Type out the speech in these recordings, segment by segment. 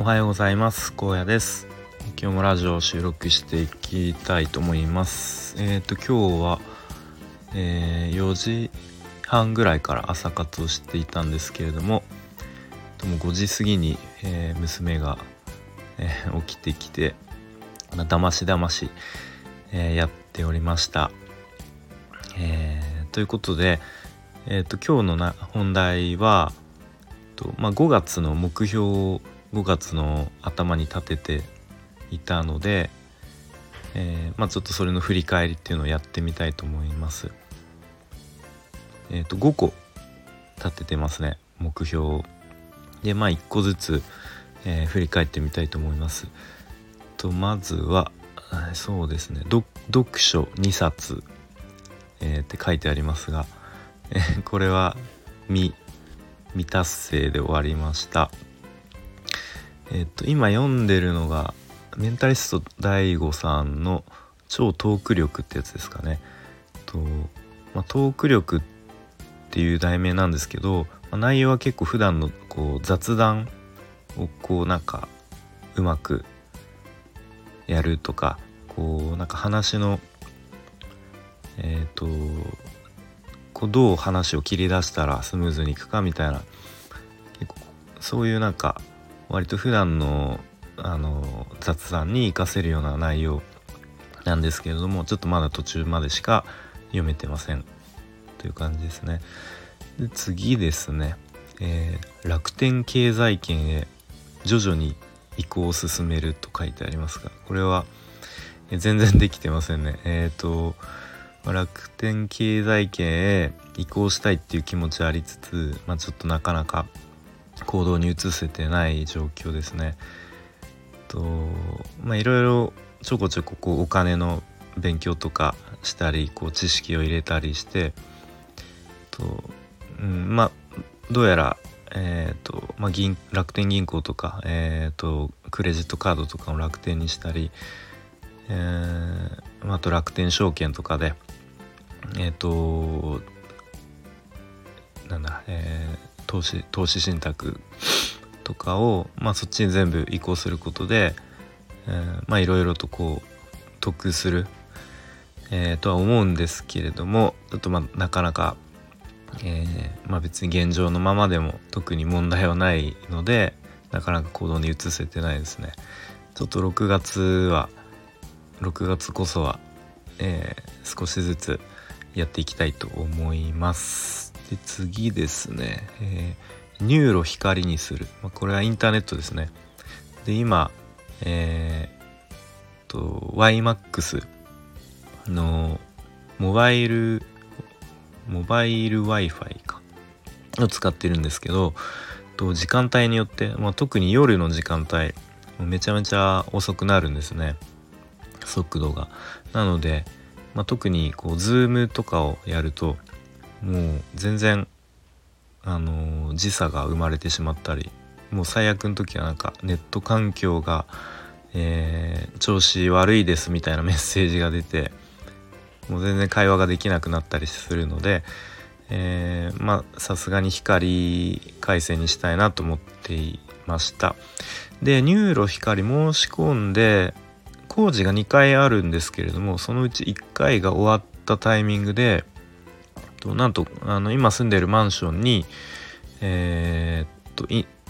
おはようございます。高野です。今日もラジオを収録していきたいと思います。えっ、ー、と今日は、えー、4時半ぐらいから朝活をしていたんですけれどもとも5時過ぎに、えー、娘が、え起きてきてだましだまし、えやっておりました、えということでえっ、と今日のな本題はと、まあ、5月の目標を5月の頭に立てていたので、えー、まあ、ちょっとそれの振り返りっていうのをやってみたいと思います。えっ、ー、と5個立ててますね目標でまあ1個ずつ、えー、振り返ってみたいと思います。とまずはそうですね読書2冊、えって書いてありますが、えこれは未未達成で終わりましたえっと今読んでるのがメンタリスト DAIGO さんの「超トーク力」ってやつですかね。と、まあ、トーク力っていう題名なんですけど、まあ、内容は結構普段のこう雑談をこうなんかうまくやるとかこうなんか話のえっ、ー、とこうどう話を切り出したらスムーズにいくかみたいな結構そういうなんか割と普段のあの雑談に活かせるような内容なんですけれどもちょっとまだ途中までしか読めてませんという感じですね。で次ですね、えー、楽天経済圏へ徐々に移行を進めると書いてありますがこれは全然できてませんね。えっ、ー、と楽天経済圏へ移行したいっていう気持ちありつつ、まあ、ちょっとなかなか行動に移せてない状況ですね。とまあいろいろちょこちょここうお金の勉強とかしたりこう知識を入れたりしてと、うん、まあどうやら、えーとまあ、銀楽天銀行とか、えーと、クレジットカードとかを楽天にしたり、えー、あと楽天証券とかでえっ、ー、となんだ、えー、投資投資信託とかを、まあ、そっちに全部移行することで、いろいろとこう得する、えー、とは思うんですけれどもちょっとまあなかなか、えー、まあ、別に現状のままでも特に問題はないのでなかなか行動に移せてないですね。ちょっと6月は6月こそは、えー、少しずつやっていきたいと思います。で次ですね、えー、 NURO 光にする、まあ、これはインターネットですね。で今、えー、と WiMAX のモバイルモバイル Wi-Fi かを使ってるんですけどと時間帯によって、まあ、特に夜の時間帯めちゃめちゃ遅くなるんですね速度が。なのでまあ、特にこう Zoom とかをやるともう全然あの、時差が生まれてしまったりもう最悪の時はなんかネット環境が、えー、調子悪いですみたいなメッセージが出てもう全然会話ができなくなったりするので、えー、まあさすがに光回線にしたいなと思っていました。で NURO 光申し込んで工事が2回あるんですけれどもそのうち1回が終わったタイミングでとなんとあの今住んでるマンションにえー、っと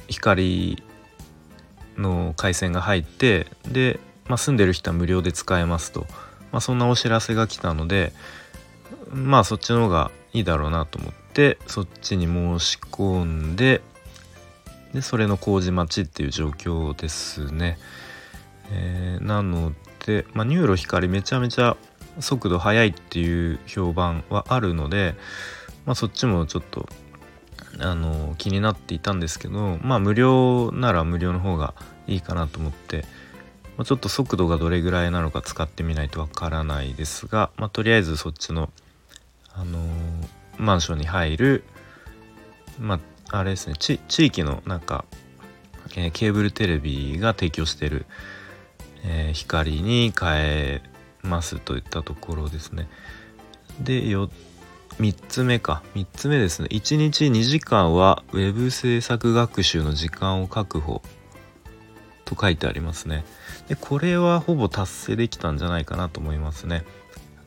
光の回線が入ってで、まあ、住んでる人は無料で使えますと、まあ、そんなお知らせが来たのでまあそっちの方がいいだろうなと思ってそっちに申し込んででそれの工事待ちっていう状況ですね。えー、なので、まあ、 NURO 光めちゃめちゃ速度速いっていう評判はあるので、まあ、そっちもちょっとあの気になっていたんですけどまあ無料なら無料の方がいいかなと思って、まあ、ちょっと速度がどれぐらいなのか使ってみないとわからないですが、まあ、とりあえずそっちの、あの、マンションに入るまああれですね地域のなんか、えー、ケーブルテレビが提供してるえー、光に変えますといったところですね。で3つ目か3つ目ですね1日2時間は web 制作学習の時間を確保と書いてありますね。でこれはほぼ達成できたんじゃないかなと思いますね。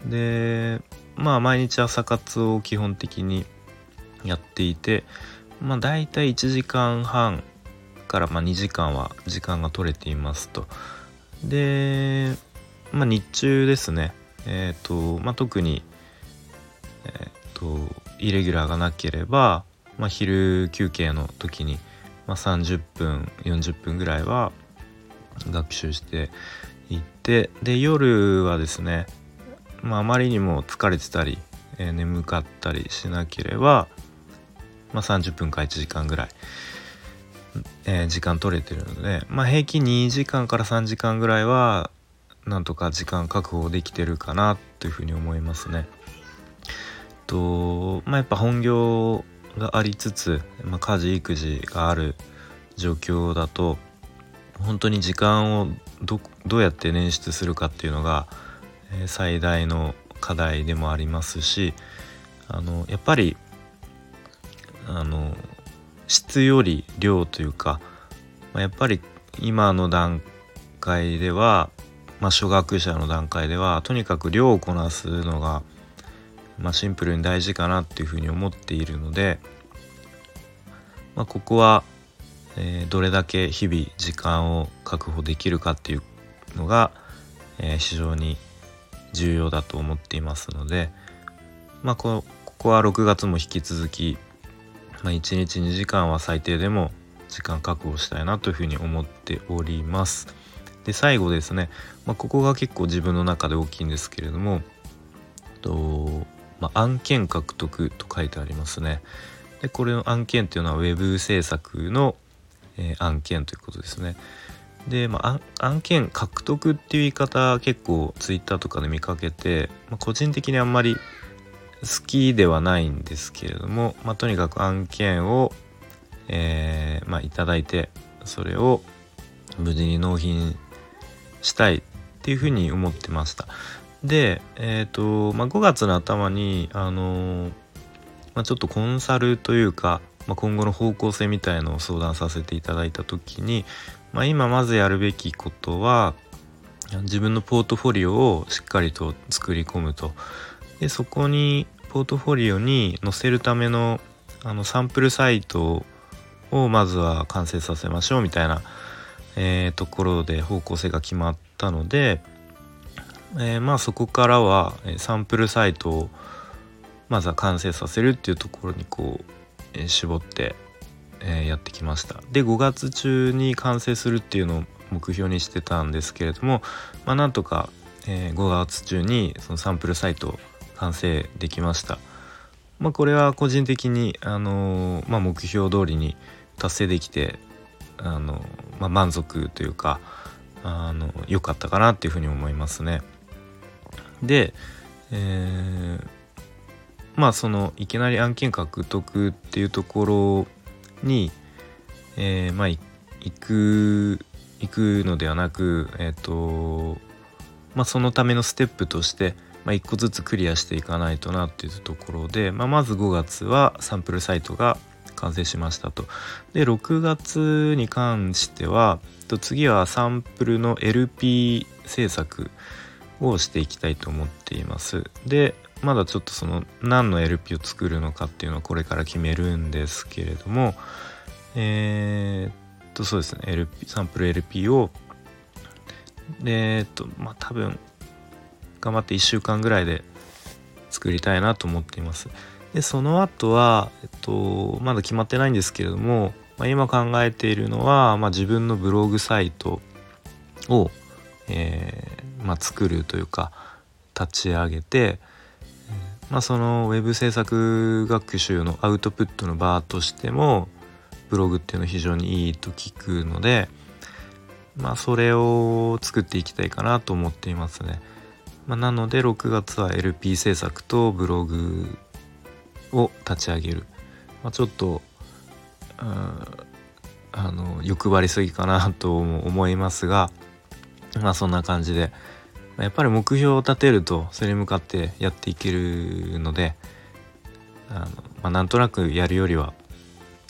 でまあ毎日朝活を基本的にやっていてまあ大体1時間半からま2時間は時間が取れていますと。でまあ日中ですね。え、ー、とまあ特にえっ、ー、とイレギュラーがなければ、まあ、昼休憩の時に、まあ、30分40分ぐらいは学習していってで夜はですね、まあ、あまりにも疲れてたり、えー、眠かったりしなければ、まあ、30分か1時間ぐらい、えー、時間取れてるので、まあ、平均2時間から3時間ぐらいはなんとか時間確保できてるかなというふうに思いますね。とまあやっぱ本業がありつつ、まあ、家事育児がある状況だと本当に時間をどどうやって捻出するかっていうのが、最大の課題でもありますしあのやっぱりあの質より量というか、まあ、やっぱり今の段階では、まあ、初学者の段階ではとにかく量をこなすのが、まあ、シンプルに大事かなっていうふうに思っているので、まあ、ここはえー、どれだけ日々時間を確保できるかっていうのが、えー、非常に重要だと思っていますので、まあ、こここは6月も引き続き、まあ、1日2時間は最低でも時間確保したいなというふうに思っております。で最後ですね、まあ、ここが結構自分の中で大きいんですけれどもと、まあ、案件獲得と書いてありますね。でこれの案件っていうのは web 制作のえー、案件ということですね。で、まあ、案件獲得っていう言い方結構 twitter とかで見かけて、まあ、個人的にあんまり好きではないんですけれども、まあ、とにかく案件を、えーまあ、いただいてそれを無事に納品したいっていうふうに思ってました。で、えーとまあ、5月の頭に、あのー、まあ、ちょっとコンサルというか、まあ、今後の方向性みたいのを相談させていただいた時に、まあ、今まずやるべきことは自分のポートフォリオをしっかりと作り込むとでそこにポートフォリオに載せるためのあのサンプルサイトをまずは完成させましょうみたいな、えー、ところで方向性が決まったので、えー、まあそこからはサンプルサイトをまずは完成させるっていうところにこうえ絞って、えやってきましたで5月中に完成するっていうのを目標にしてたんですけれども、まあ、なんとか、え5月中にそのサンプルサイト完成できました。まあ、これは個人的に、あのまあ、目標通りに達成できて、あのまあ、満足というかあの良かったかなっていうふうに思いますね。で、えー、まあそのいきなり案件獲得っていうところに、えー、まあ行く行くのではなくえっ、ー、とまあそのためのステップとして、まあ、1個ずつクリアしていかないとなっていうところで、まあ、まず5月はサンプルサイトが完成しましたと。で6月に関しては次はサンプルの LP 制作をしていきたいと思っています。でまだちょっとその何の LP を作るのかっていうのをこれから決めるんですけれどもえー、っとそうですね LP サンプル LP をでえ、っとまあ多分頑張って1週間ぐらいで作りたいなと思っていますでその後はえっとまだ決まってないんですけれども、まあ、今考えているのは、まあ、自分のブログサイトを、えーまあ、作るというか立ち上げてまあ、そのウェブ制作学習のアウトプットの場としてもブログっていうのは非常にいいと聞くのでまあそれを作っていきたいかなと思っていますね。まあ、なので6月は LP 制作とブログを立ち上げる。まあ、ちょっとあの欲張りすぎかなと思いますがまあそんな感じで。やっぱり目標を立てるとそれに向かってやっていけるのであの、まあ、なんとなくやるよりは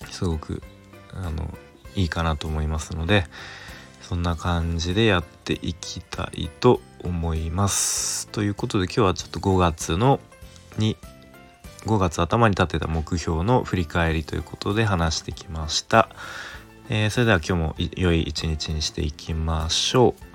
すごくあのいいかなと思いますのでそんな感じでやっていきたいと思いますということで今日はちょっと5月のに5月頭に立てた目標の振り返りということで話してきました、えー、それでは今日も良い一日にしていきましょう。